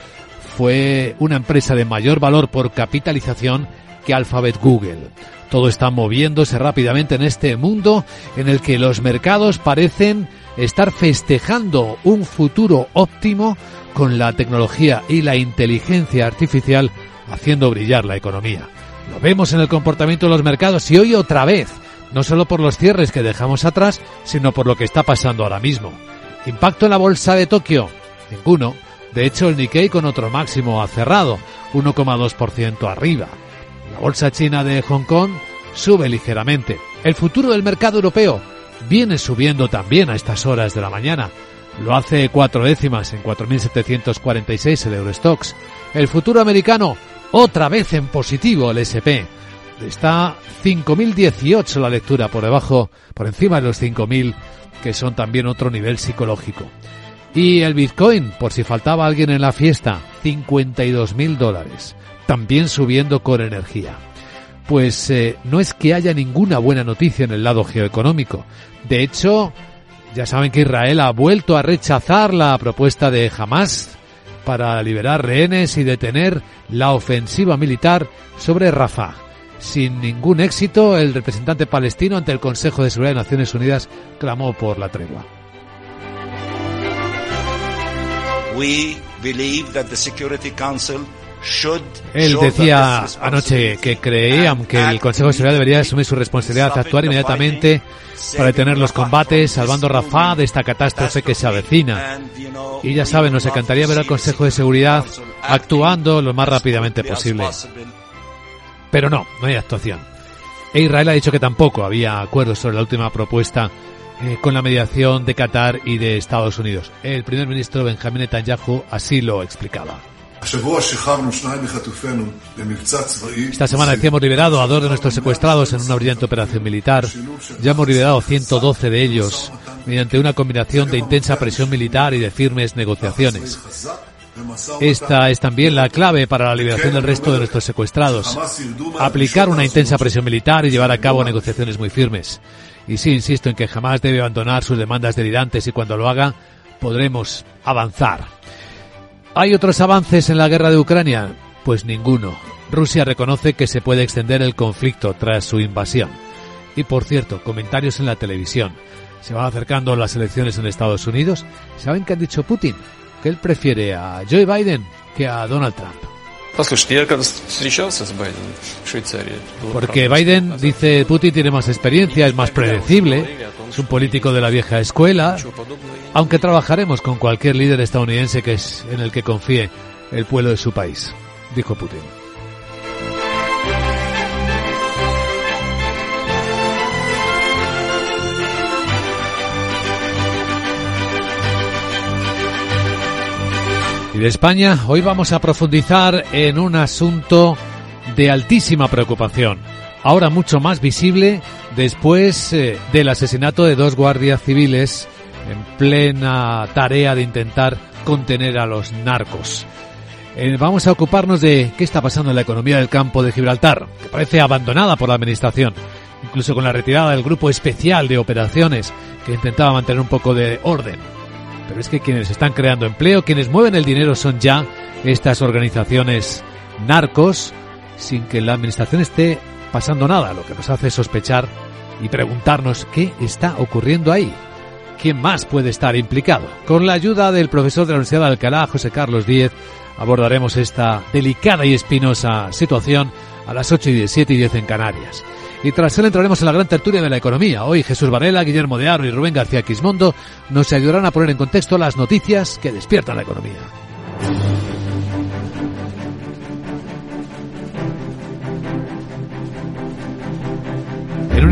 fue una empresa de mayor valor por capitalización que Alphabet Google. Todo está moviéndose rápidamente en este mundo en el que los mercados parecen estar festejando un futuro óptimo con la tecnología y la inteligencia artificial haciendo brillar la economía. Lo vemos en el comportamiento de los mercados y hoy otra vez, no solo por los cierres que dejamos atrás, sino por lo que está pasando ahora mismo. Impacto en la bolsa de Tokio, ninguno. De hecho, el Nikkei con otro máximo ha cerrado, 1,2% arriba. La bolsa china de Hong Kong sube ligeramente. El futuro del mercado europeo viene subiendo también a estas horas de la mañana. Lo hace cuatro décimas en 4.746 el Eurostox. El futuro americano otra vez en positivo el SP. Está 5.018 la lectura por debajo, por encima de los 5.000 que son también otro nivel psicológico. Y el Bitcoin, por si faltaba alguien en la fiesta, 52.000 dólares también subiendo con energía. Pues eh, no es que haya ninguna buena noticia en el lado geoeconómico. De hecho, ya saben que Israel ha vuelto a rechazar la propuesta de Hamas para liberar rehenes y detener la ofensiva militar sobre Rafah. Sin ningún éxito, el representante palestino ante el Consejo de Seguridad de Naciones Unidas clamó por la tregua. We believe that the Security Council él decía anoche que creían que el Consejo de Seguridad debería asumir su responsabilidad, actuar inmediatamente para detener los combates, salvando Rafah de esta catástrofe que se avecina. Y ya saben, nos encantaría ver al Consejo de Seguridad actuando lo más rápidamente posible. Pero no, no hay actuación. E Israel ha dicho que tampoco había acuerdo sobre la última propuesta eh, con la mediación de Qatar y de Estados Unidos. El primer ministro Benjamin Netanyahu así lo explicaba. Esta semana hemos liberado a dos de nuestros secuestrados en una brillante operación militar. Ya hemos liberado 112 de ellos mediante una combinación de intensa presión militar y de firmes negociaciones. Esta es también la clave para la liberación del resto de nuestros secuestrados. Aplicar una intensa presión militar y llevar a cabo negociaciones muy firmes. Y sí, insisto en que jamás debe abandonar sus demandas delirantes y cuando lo haga podremos avanzar. ¿Hay otros avances en la guerra de Ucrania? Pues ninguno. Rusia reconoce que se puede extender el conflicto tras su invasión. Y por cierto, comentarios en la televisión. Se van acercando las elecciones en Estados Unidos. ¿Saben qué ha dicho Putin? Que él prefiere a Joe Biden que a Donald Trump. Porque Biden, dice Putin, tiene más experiencia, es más predecible, es un político de la vieja escuela, aunque trabajaremos con cualquier líder estadounidense que es en el que confíe el pueblo de su país, dijo Putin. Y de España, hoy vamos a profundizar en un asunto de altísima preocupación, ahora mucho más visible después eh, del asesinato de dos guardias civiles en plena tarea de intentar contener a los narcos. Eh, vamos a ocuparnos de qué está pasando en la economía del campo de Gibraltar, que parece abandonada por la Administración, incluso con la retirada del grupo especial de operaciones que intentaba mantener un poco de orden. Pero es que quienes están creando empleo, quienes mueven el dinero son ya estas organizaciones narcos, sin que la administración esté pasando nada, lo que nos hace sospechar y preguntarnos qué está ocurriendo ahí. ¿Quién más puede estar implicado? Con la ayuda del profesor de la Universidad de Alcalá, José Carlos Díez, abordaremos esta delicada y espinosa situación a las 8 y 17 y 10 en Canarias. Y tras él entraremos en la gran tertulia de la economía. Hoy Jesús Varela, Guillermo de Aro y Rubén García Quismondo nos ayudarán a poner en contexto las noticias que despiertan la economía.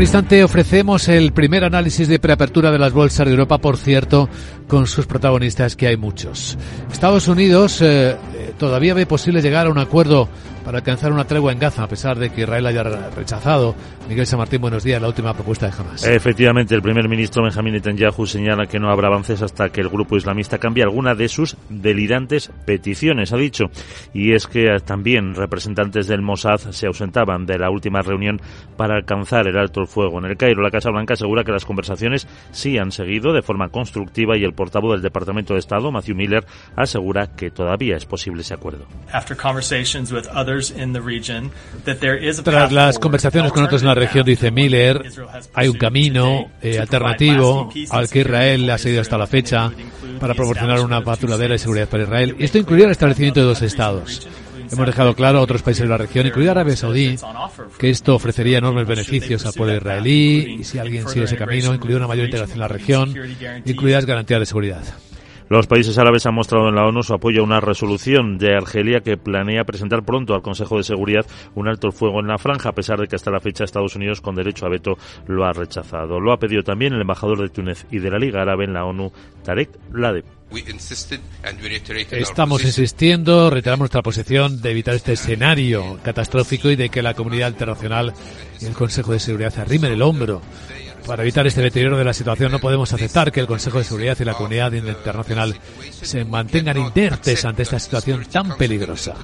Instante ofrecemos el primer análisis de preapertura de las bolsas de Europa, por cierto, con sus protagonistas, que hay muchos. Estados Unidos eh, todavía ve posible llegar a un acuerdo para alcanzar una tregua en Gaza, a pesar de que Israel haya rechazado. Miguel San Martín, buenos días, la última propuesta de Hamas. Efectivamente, el primer ministro Benjamín Netanyahu señala que no habrá avances hasta que el grupo islamista cambie alguna de sus delirantes peticiones, ha dicho. Y es que también representantes del Mossad se ausentaban de la última reunión para alcanzar el alto el fuego. En el Cairo, la Casa Blanca asegura que las conversaciones sí han seguido de forma constructiva y el portavoz del Departamento de Estado, Matthew Miller, asegura que todavía es posible ese acuerdo. Tras las conversaciones con otros en la región, dice Miller, hay un camino eh, alternativo al que Israel ha seguido hasta la fecha para proporcionar una paz duradera y seguridad para Israel. Esto incluye el establecimiento de dos estados. Hemos dejado claro a otros países de la región, incluida Arabia Saudí, que esto ofrecería enormes beneficios al pueblo israelí y si alguien sigue ese camino, incluida una mayor integración en la región, incluidas garantías de seguridad. Los países árabes han mostrado en la ONU su apoyo a una resolución de Argelia que planea presentar pronto al Consejo de Seguridad un alto el fuego en la franja, a pesar de que hasta la fecha Estados Unidos, con derecho a veto, lo ha rechazado. Lo ha pedido también el embajador de Túnez y de la Liga Árabe en la ONU, Tarek Ladeb. Estamos insistiendo, reiteramos nuestra posición de evitar este escenario catastrófico y de que la comunidad internacional y el Consejo de Seguridad arrimen el hombro para evitar este deterioro de la situación no podemos aceptar que el Consejo de Seguridad y la comunidad internacional se mantengan inertes ante esta situación tan peligrosa.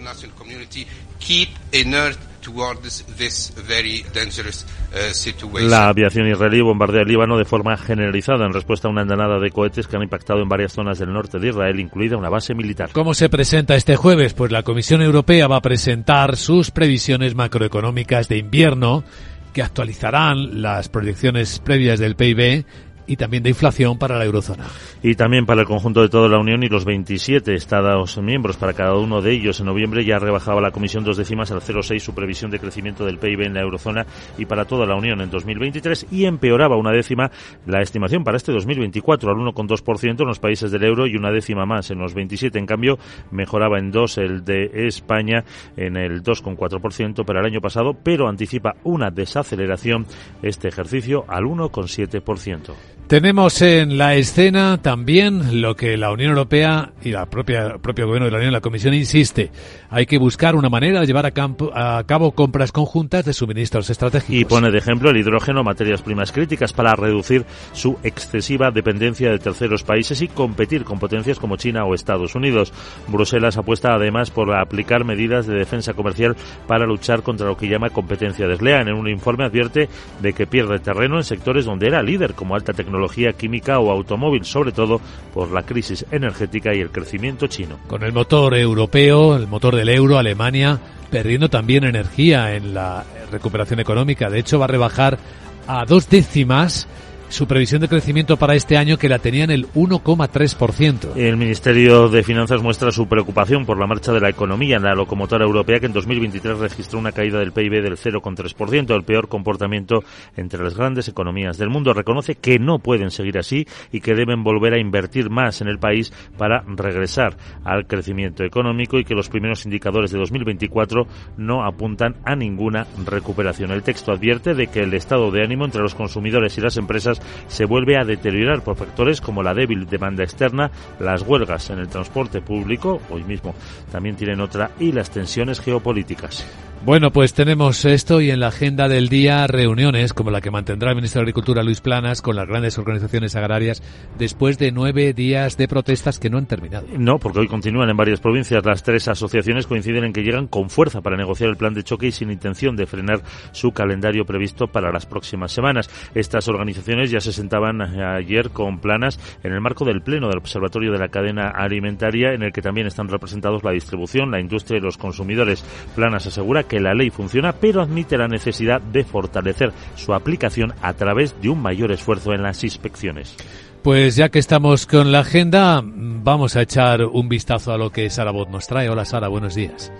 La aviación israelí bombardea el Líbano de forma generalizada en respuesta a una andanada de cohetes que han impactado en varias zonas del norte de Israel, incluida una base militar. ¿Cómo se presenta este jueves? Pues la Comisión Europea va a presentar sus previsiones macroeconómicas de invierno que actualizarán las proyecciones previas del PIB y también de inflación para la eurozona. Y también para el conjunto de toda la Unión y los 27 Estados miembros. Para cada uno de ellos, en noviembre ya rebajaba la Comisión dos décimas al 0,6 su previsión de crecimiento del PIB en la eurozona y para toda la Unión en 2023 y empeoraba una décima la estimación para este 2024 al 1,2% en los países del euro y una décima más en los 27. En cambio, mejoraba en dos el de España en el 2,4% para el año pasado, pero anticipa una desaceleración este ejercicio al 1,7%. Tenemos en la escena también lo que la Unión Europea y la propia propio gobierno de la Unión, la Comisión insiste. Hay que buscar una manera de llevar a cabo compras conjuntas de suministros estratégicos. Y pone de ejemplo el hidrógeno, materias primas críticas para reducir su excesiva dependencia de terceros países y competir con potencias como China o Estados Unidos. Bruselas apuesta además por aplicar medidas de defensa comercial para luchar contra lo que llama competencia desleal. En un informe advierte de que pierde terreno en sectores donde era líder como alta tecnología tecnología química o automóvil, sobre todo por la crisis energética y el crecimiento chino. Con el motor europeo, el motor del euro, Alemania perdiendo también energía en la recuperación económica. De hecho, va a rebajar a dos décimas su previsión de crecimiento para este año que la tenía en el 1,3%. El Ministerio de Finanzas muestra su preocupación por la marcha de la economía en la locomotora europea que en 2023 registró una caída del PIB del 0,3%, el peor comportamiento entre las grandes economías del mundo. Reconoce que no pueden seguir así y que deben volver a invertir más en el país para regresar al crecimiento económico y que los primeros indicadores de 2024 no apuntan a ninguna recuperación. El texto advierte de que el estado de ánimo entre los consumidores y las empresas se vuelve a deteriorar por factores como la débil demanda externa, las huelgas en el transporte público, hoy mismo también tienen otra, y las tensiones geopolíticas. Bueno, pues tenemos esto y en la agenda del día reuniones como la que mantendrá el ministro de Agricultura Luis Planas con las grandes organizaciones agrarias después de nueve días de protestas que no han terminado. No, porque hoy continúan en varias provincias. Las tres asociaciones coinciden en que llegan con fuerza para negociar el plan de choque y sin intención de frenar su calendario previsto para las próximas semanas. Estas organizaciones ya se sentaban ayer con Planas en el marco del Pleno del Observatorio de la Cadena Alimentaria en el que también están representados la distribución, la industria y los consumidores. Planas asegura que la ley funciona, pero admite la necesidad de fortalecer su aplicación a través de un mayor esfuerzo en las inspecciones. Pues ya que estamos con la agenda, vamos a echar un vistazo a lo que Sara Bot nos trae. Hola Sara, buenos días.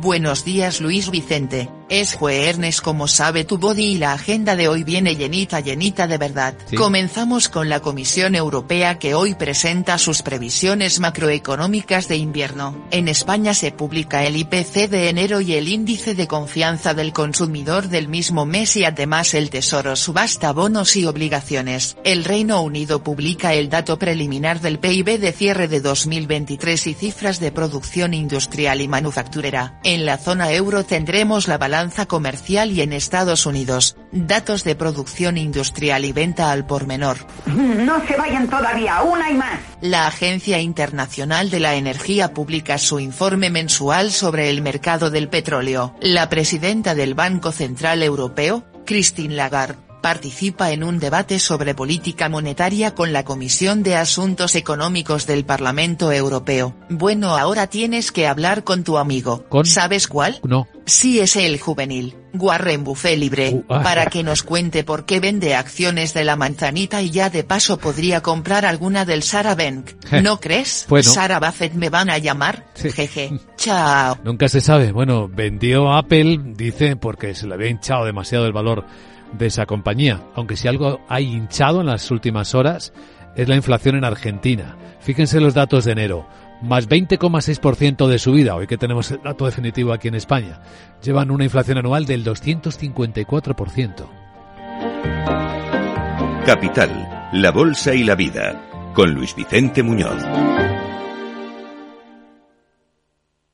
Buenos días Luis Vicente, es jueves como sabe tu body y la agenda de hoy viene llenita llenita de verdad. Comenzamos con la Comisión Europea que hoy presenta sus previsiones macroeconómicas de invierno. En España se publica el IPC de enero y el índice de confianza del consumidor del mismo mes y además el Tesoro subasta bonos y obligaciones. El Reino Unido publica el dato preliminar del PIB de cierre de 2023 y cifras de producción industrial y manufacturera. En la zona euro tendremos la balanza comercial y en Estados Unidos, datos de producción industrial y venta al por menor. No se vayan todavía, una y más. La Agencia Internacional de la Energía publica su informe mensual sobre el mercado del petróleo. La presidenta del Banco Central Europeo, Christine Lagarde, participa en un debate sobre política monetaria con la Comisión de Asuntos Económicos del Parlamento Europeo. Bueno, ahora tienes que hablar con tu amigo. ¿Sabes cuál? No. Sí es el juvenil, Warren Buffet libre, Uh, ah. para que nos cuente por qué vende acciones de la manzanita y ya de paso podría comprar alguna del Sarah Bank. ¿No crees? Bueno. Sarah Buffett me van a llamar. Jeje. Chao. Nunca se sabe. Bueno, vendió Apple, dice, porque se le había hinchado demasiado el valor de esa compañía. Aunque si algo ha hinchado en las últimas horas es la inflación en Argentina. Fíjense los datos de enero. Más 20,6% de subida, hoy que tenemos el dato definitivo aquí en España. Llevan una inflación anual del 254%. Capital, la Bolsa y la Vida, con Luis Vicente Muñoz.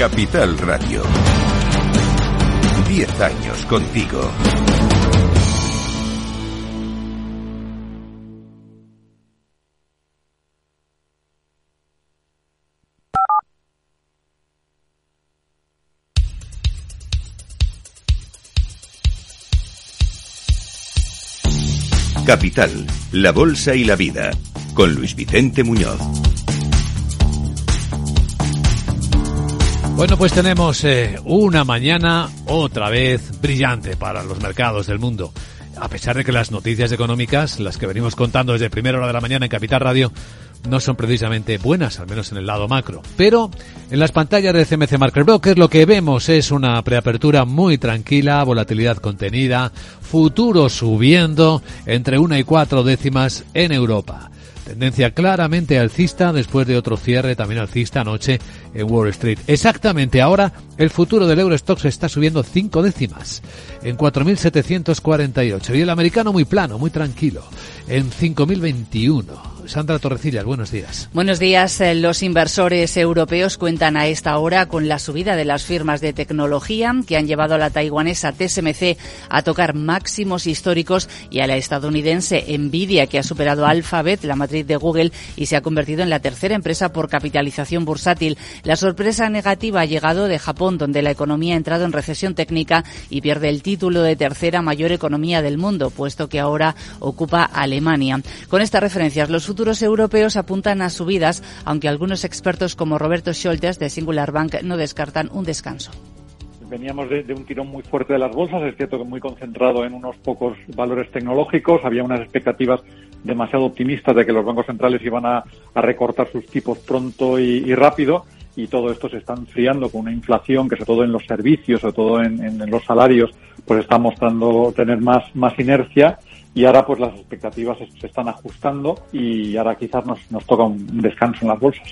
Capital Radio. Diez años contigo. Capital, la Bolsa y la Vida, con Luis Vicente Muñoz. Bueno, pues tenemos eh, una mañana otra vez brillante para los mercados del mundo. A pesar de que las noticias económicas, las que venimos contando desde primera hora de la mañana en Capital Radio, no son precisamente buenas, al menos en el lado macro. Pero en las pantallas de CMC Market Broker lo que vemos es una preapertura muy tranquila, volatilidad contenida, futuro subiendo entre una y cuatro décimas en Europa. Tendencia claramente alcista después de otro cierre también alcista anoche en Wall Street. Exactamente ahora el futuro del Eurostox está subiendo cinco décimas en 4.748 y el americano muy plano, muy tranquilo en 5.021. Sandra Torrecillas, buenos días. Buenos días. Eh, los inversores europeos cuentan a esta hora con la subida de las firmas de tecnología que han llevado a la taiwanesa TSMC a tocar máximos históricos y a la estadounidense Nvidia que ha superado Alphabet, la matriz de Google, y se ha convertido en la tercera empresa por capitalización bursátil. La sorpresa negativa ha llegado de Japón, donde la economía ha entrado en recesión técnica y pierde el título de tercera mayor economía del mundo, puesto que ahora ocupa Alemania. Con estas referencias, los futuros europeos apuntan a subidas, aunque algunos expertos como Roberto Scholtes de Singular Bank no descartan un descanso. Veníamos de, un tirón muy fuerte de las bolsas, es cierto que muy concentrado en unos pocos valores tecnológicos, había unas expectativas demasiado optimistas de que los bancos centrales iban a, recortar sus tipos pronto y, rápido, y todo esto se está enfriando con una inflación que sobre todo en los servicios, sobre todo en, los salarios, pues está mostrando tener más, más inercia y ahora pues las expectativas se están ajustando y ahora quizás nos, nos toca un descanso en las bolsas.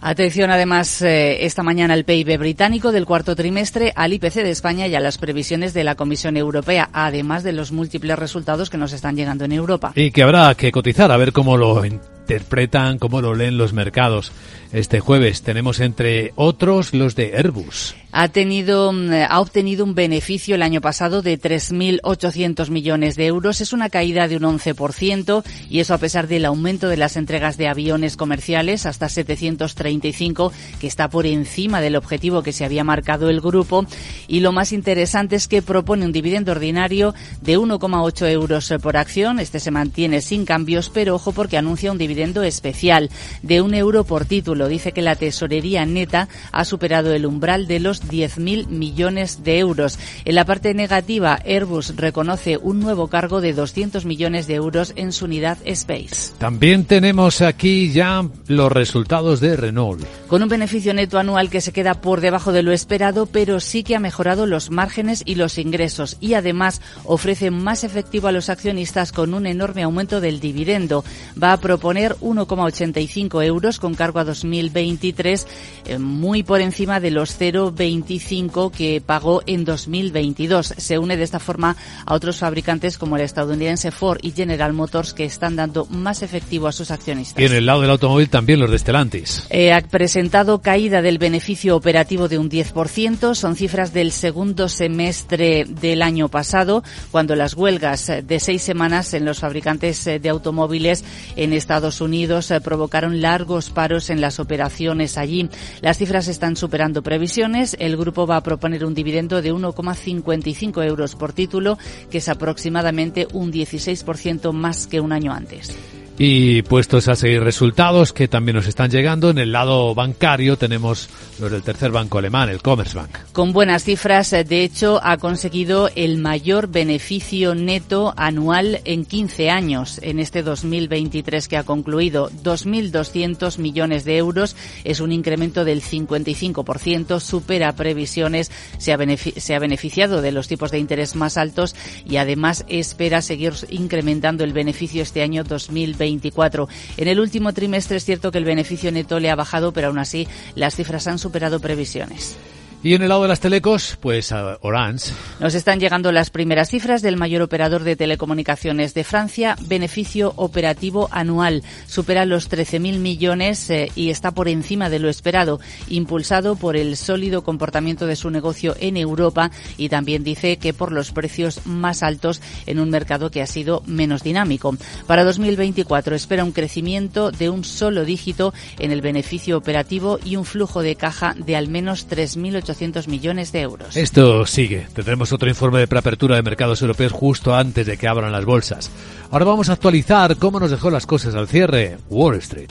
Atención además eh, esta mañana al PIB británico del cuarto trimestre, al IPC de España y a las previsiones de la Comisión Europea, además de los múltiples resultados que nos están llegando en Europa. Y que habrá que cotizar a ver cómo lo interpretan, cómo lo leen los mercados. Este jueves tenemos entre otros los de Airbus. Ha tenido, mm, ha obtenido un beneficio el año pasado de 3.800 millones de euros. Es una caída de un 11% y eso a pesar del aumento de las entregas de aviones comerciales hasta 735, que está por encima del objetivo que se había marcado el grupo. Y lo más interesante es que propone un dividendo ordinario de 1,8 euros por acción. Este se mantiene sin cambios, pero ojo porque anuncia un dividendo especial de un euro por título dice que la tesorería neta ha superado el umbral de los 10.000 millones de euros. En la parte negativa, Airbus reconoce un nuevo cargo de 200 millones de euros en su unidad Space. También tenemos aquí ya los resultados de Renault. Con un beneficio neto anual que se queda por debajo de lo esperado, pero sí que ha mejorado los márgenes y los ingresos y además ofrece más efectivo a los accionistas con un enorme aumento del dividendo. Va a proponer 1,85 euros con cargo a 2000 2023, eh, muy por encima de los 0,25 que pagó en 2022. Se une de esta forma a otros fabricantes como el estadounidense Ford y General Motors que están dando más efectivo a sus accionistas. Y en el lado del automóvil también los de Stellantis. Eh, ha presentado caída del beneficio operativo de un 10%. Son cifras del segundo semestre del año pasado, cuando las huelgas de seis semanas en los fabricantes eh, de automóviles en Estados Unidos provocaron largos paros en las operaciones allí. Las cifras están superando previsiones. El grupo va a proponer un dividendo de 1,55 euros por título, que es aproximadamente un 16% más que un año antes. Y puestos a seguir resultados que también nos están llegando, en el lado bancario tenemos los del tercer banco alemán, el Commerzbank. Con buenas cifras, de hecho, ha conseguido el mayor beneficio neto anual en 15 años en este 2023 que ha concluido. 2.200 millones de euros es un incremento del 55%, supera previsiones, se ha, se ha beneficiado de los tipos de interés más altos y además espera seguir incrementando el beneficio este año 2023 en el último trimestre es cierto que el beneficio neto le ha bajado, pero aún así las cifras han superado previsiones. Y en el lado de las telecos, pues Orange. Nos están llegando las primeras cifras del mayor operador de telecomunicaciones de Francia. Beneficio operativo anual supera los 13.000 millones eh, y está por encima de lo esperado, impulsado por el sólido comportamiento de su negocio en Europa y también dice que por los precios más altos en un mercado que ha sido menos dinámico. Para 2024 espera un crecimiento de un solo dígito en el beneficio operativo y un flujo de caja de al menos 3.800 millones de euros. Esto sigue. Tendremos otro informe de preapertura de mercados europeos justo antes de que abran las bolsas. Ahora vamos a actualizar cómo nos dejó las cosas al cierre Wall Street.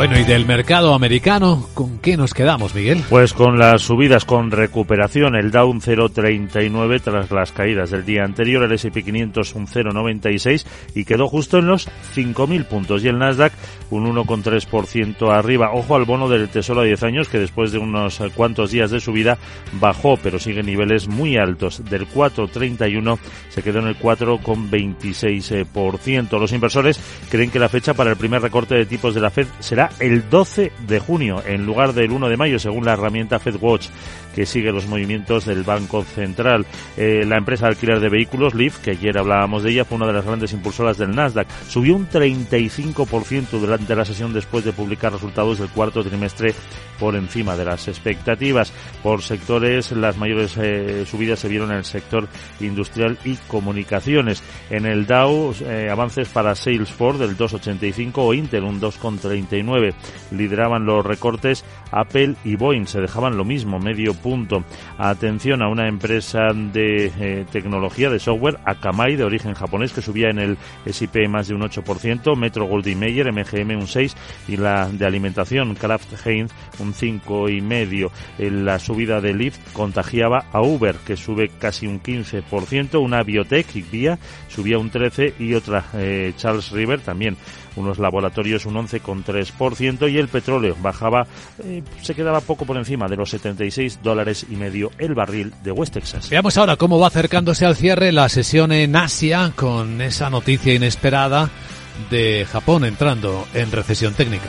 Bueno, y del mercado americano, ¿con qué nos quedamos, Miguel? Pues con las subidas con recuperación, el Dow un 0,39 tras las caídas del día anterior, el S&P 500 un 0,96 y quedó justo en los 5.000 puntos y el Nasdaq un 1,3% arriba. Ojo al bono del Tesoro a 10 años que después de unos cuantos días de subida bajó, pero sigue niveles muy altos. Del 4,31 se quedó en el 4,26%. Los inversores creen que la fecha para el primer recorte de tipos de la Fed será el 12 de junio en lugar del 1 de mayo, según la herramienta FedWatch que sigue los movimientos del Banco Central. Eh, la empresa de alquiler de vehículos, Leaf, que ayer hablábamos de ella, fue una de las grandes impulsoras del Nasdaq. Subió un 35% durante la sesión después de publicar resultados del cuarto trimestre por encima de las expectativas. Por sectores, las mayores eh, subidas se vieron en el sector industrial y comunicaciones. En el Dow, eh, avances para Salesforce del 2,85 o Intel un 2,39. Lideraban los recortes Apple y Boeing. Se dejaban lo mismo, medio punto. Atención a una empresa de eh, tecnología, de software, Akamai, de origen japonés, que subía en el S&P más de un 8%, Metro Goldwyn Mayer, MGM un 6% y la de alimentación, Kraft Heinz, un 5,5%. La subida de Lyft contagiaba a Uber, que sube casi un 15%, una biotech, Via, subía un 13% y otra, eh, Charles River, también unos laboratorios un 11,3% y el petróleo bajaba, eh, se quedaba poco por encima de los 76 dólares y medio el barril de West Texas. Veamos ahora cómo va acercándose al cierre la sesión en Asia con esa noticia inesperada de Japón entrando en recesión técnica.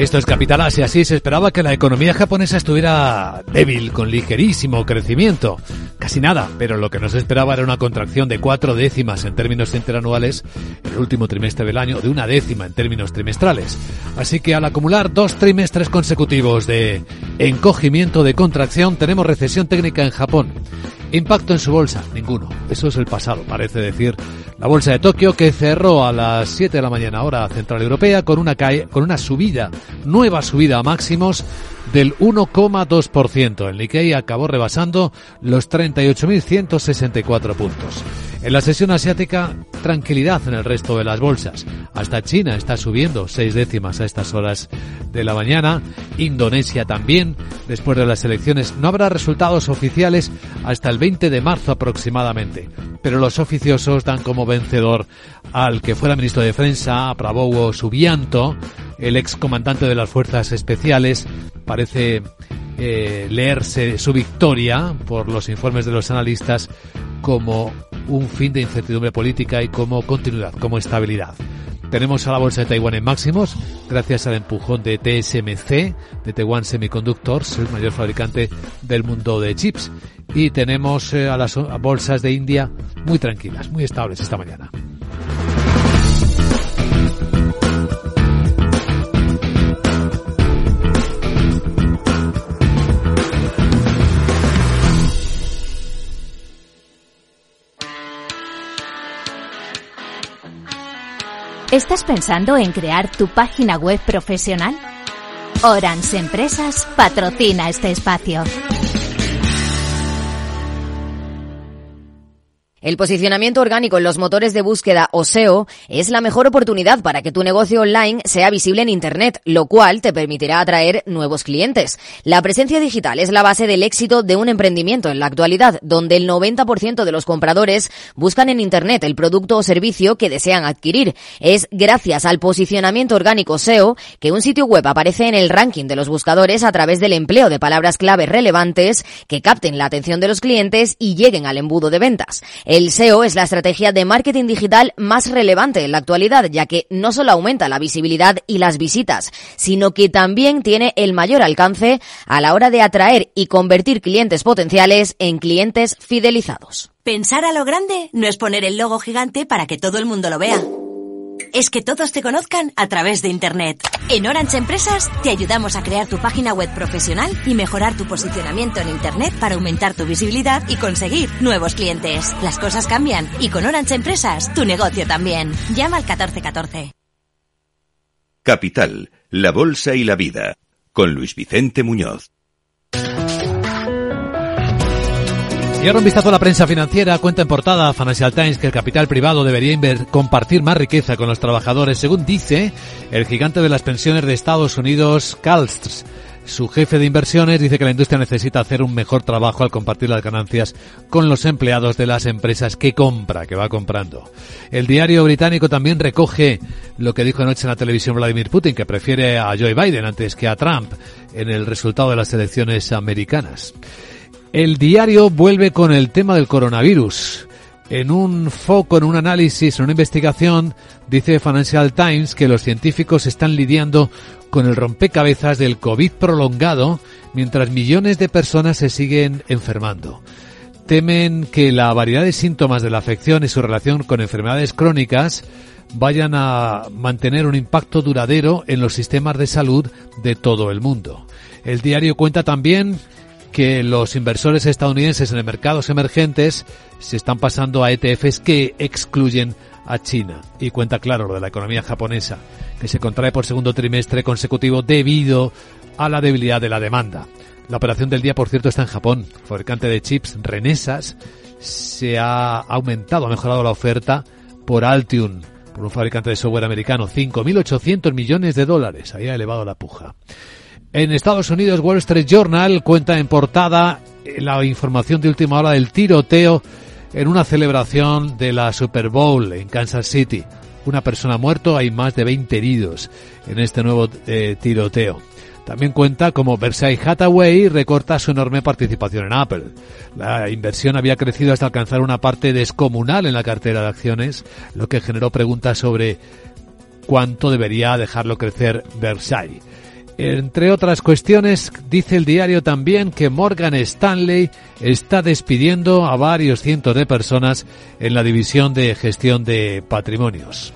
Esto es Capital Asia. Sí, se esperaba que la economía japonesa estuviera débil, con ligerísimo crecimiento. Casi nada, pero lo que no se esperaba era una contracción de cuatro décimas en términos interanuales en el último trimestre del año, de una décima en términos trimestrales. Así que al acumular dos trimestres consecutivos de encogimiento de contracción, tenemos recesión técnica en Japón. Impacto en su bolsa, ninguno. Eso es el pasado, parece decir la bolsa de Tokio que cerró a las 7 de la mañana hora central europea con una con una subida, nueva subida a máximos del 1,2%. El Nikkei acabó rebasando los 38.164 puntos. En la sesión asiática, tranquilidad en el resto de las bolsas. Hasta China está subiendo seis décimas a estas horas de la mañana. Indonesia también. Después de las elecciones no habrá resultados oficiales hasta el 20 de marzo aproximadamente. Pero los oficiosos dan como vencedor al que fuera ministro de Defensa, Prabowo Subianto, el ex comandante de las fuerzas especiales. Parece eh, leerse su victoria por los informes de los analistas como un fin de incertidumbre política y como continuidad, como estabilidad. Tenemos a la bolsa de Taiwán en máximos gracias al empujón de TSMC, de Taiwan Semiconductors, el mayor fabricante del mundo de chips. Y tenemos eh, a las bolsas de India muy tranquilas, muy estables esta mañana. ¿Estás pensando en crear tu página web profesional? Orange Empresas patrocina este espacio. El posicionamiento orgánico en los motores de búsqueda o SEO es la mejor oportunidad para que tu negocio online sea visible en Internet, lo cual te permitirá atraer nuevos clientes. La presencia digital es la base del éxito de un emprendimiento en la actualidad, donde el 90% de los compradores buscan en Internet el producto o servicio que desean adquirir. Es gracias al posicionamiento orgánico SEO que un sitio web aparece en el ranking de los buscadores a través del empleo de palabras clave relevantes que capten la atención de los clientes y lleguen al embudo de ventas. El SEO es la estrategia de marketing digital más relevante en la actualidad, ya que no solo aumenta la visibilidad y las visitas, sino que también tiene el mayor alcance a la hora de atraer y convertir clientes potenciales en clientes fidelizados. Pensar a lo grande no es poner el logo gigante para que todo el mundo lo vea es que todos te conozcan a través de Internet. En Orange Empresas te ayudamos a crear tu página web profesional y mejorar tu posicionamiento en Internet para aumentar tu visibilidad y conseguir nuevos clientes. Las cosas cambian y con Orange Empresas tu negocio también. Llama al 1414. Capital, la Bolsa y la Vida, con Luis Vicente Muñoz. Y ahora un vistazo a la prensa financiera. Cuenta en portada Financial Times que el capital privado debería compartir más riqueza con los trabajadores, según dice el gigante de las pensiones de Estados Unidos, Calstrs. Su jefe de inversiones dice que la industria necesita hacer un mejor trabajo al compartir las ganancias con los empleados de las empresas que compra, que va comprando. El diario británico también recoge lo que dijo anoche en la televisión Vladimir Putin, que prefiere a Joe Biden antes que a Trump en el resultado de las elecciones americanas. El diario vuelve con el tema del coronavirus. En un foco, en un análisis, en una investigación, dice Financial Times que los científicos están lidiando con el rompecabezas del COVID prolongado mientras millones de personas se siguen enfermando. Temen que la variedad de síntomas de la afección y su relación con enfermedades crónicas vayan a mantener un impacto duradero en los sistemas de salud de todo el mundo. El diario cuenta también que los inversores estadounidenses en mercados emergentes se están pasando a ETFs que excluyen a China. Y cuenta claro lo de la economía japonesa, que se contrae por segundo trimestre consecutivo debido a la debilidad de la demanda. La operación del día, por cierto, está en Japón. El fabricante de chips Renesas se ha aumentado, ha mejorado la oferta por Altium, por un fabricante de software americano. 5.800 millones de dólares. Ahí ha elevado la puja. En Estados Unidos, Wall Street Journal cuenta en portada eh, la información de última hora del tiroteo en una celebración de la Super Bowl en Kansas City. Una persona muerto, hay más de 20 heridos en este nuevo eh, tiroteo. También cuenta como Versailles Hathaway recorta su enorme participación en Apple. La inversión había crecido hasta alcanzar una parte descomunal en la cartera de acciones, lo que generó preguntas sobre cuánto debería dejarlo crecer Versailles. Entre otras cuestiones, dice el diario también que Morgan Stanley está despidiendo a varios cientos de personas en la división de gestión de patrimonios.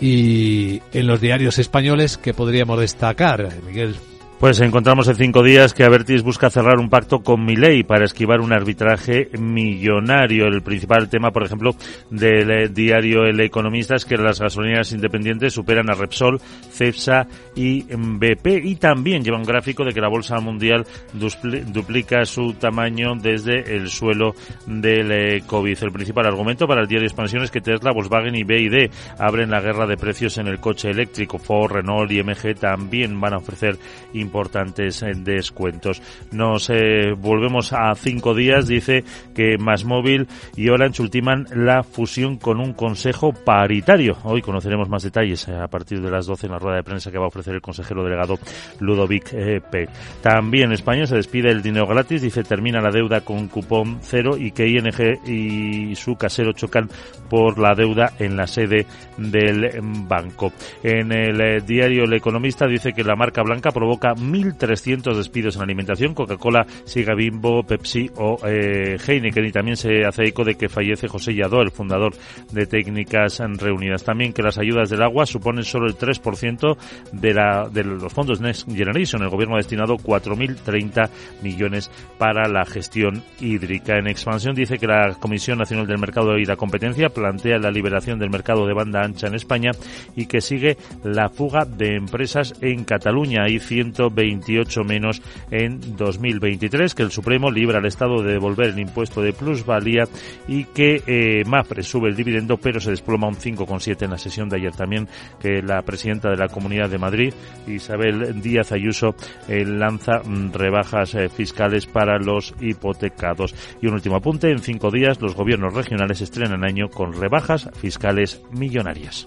Y en los diarios españoles, ¿qué podríamos destacar, Miguel? Pues encontramos en cinco días que Avertis busca cerrar un pacto con Milei para esquivar un arbitraje millonario. El principal tema, por ejemplo, del diario El Economista es que las gasolineras independientes superan a Repsol, Cepsa y BP. Y también lleva un gráfico de que la bolsa mundial duplica su tamaño desde el suelo del eh, COVID. El principal argumento para el diario Expansión es que Tesla, Volkswagen y BID abren la guerra de precios en el coche eléctrico. Ford, Renault y MG también van a ofrecer importantes eh, descuentos. Nos eh, volvemos a cinco días. Dice que Más Móvil y Orange ultiman la fusión con un consejo paritario. Hoy conoceremos más detalles eh, a partir de las 12 en la rueda de prensa que va a ofrecer el consejero delegado Ludovic P. También España se despide el dinero gratis. Dice termina la deuda con cupón cero y que ING y su casero chocan por la deuda en la sede del banco. En el diario El Economista dice que la marca blanca provoca 1.300 despidos en alimentación. Coca-Cola, Siga Bimbo, Pepsi o eh, Heineken. Y también se hace eco de que fallece José Yadó, el fundador de Técnicas Reunidas. También que las ayudas del agua suponen solo el 3% de, la, de los fondos Next Generation. El gobierno ha destinado 4.030 millones para la gestión hídrica. En expansión dice que la Comisión Nacional del Mercado y la Competencia plantea la liberación del mercado de banda ancha en España y que sigue la fuga de empresas en Cataluña. Hay 100 28 menos en 2023, que el Supremo libra al Estado de devolver el impuesto de plusvalía y que eh, Mafre sube el dividendo, pero se desploma un 5,7 en la sesión de ayer también, que la presidenta de la Comunidad de Madrid, Isabel Díaz Ayuso, eh, lanza mm, rebajas eh, fiscales para los hipotecados. Y un último apunte, en cinco días los gobiernos regionales estrenan año con rebajas fiscales millonarias.